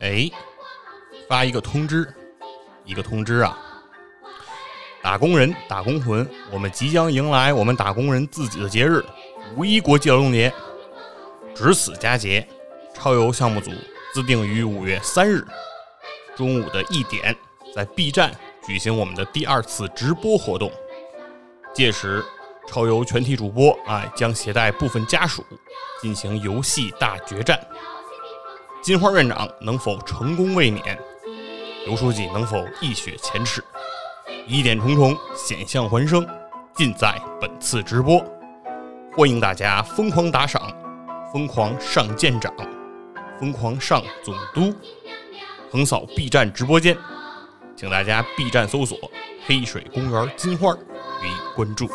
哎，发一个通知，一个通知啊！打工人、打工魂，我们即将迎来我们打工人自己的节日——五一国际劳动节。值此佳节，超游项目组自定于五月三日中午的一点，在 B 站举行我们的第二次直播活动。届时，超游全体主播啊将携带部分家属进行游戏大决战。金花院长能否成功卫冕？刘书记能否一雪前耻？疑点重重，险象环生，尽在本次直播。欢迎大家疯狂打赏，疯狂上舰长，疯狂上总督，横扫 B 站直播间，请大家 B 站搜索“黑水公园金花”予以关注。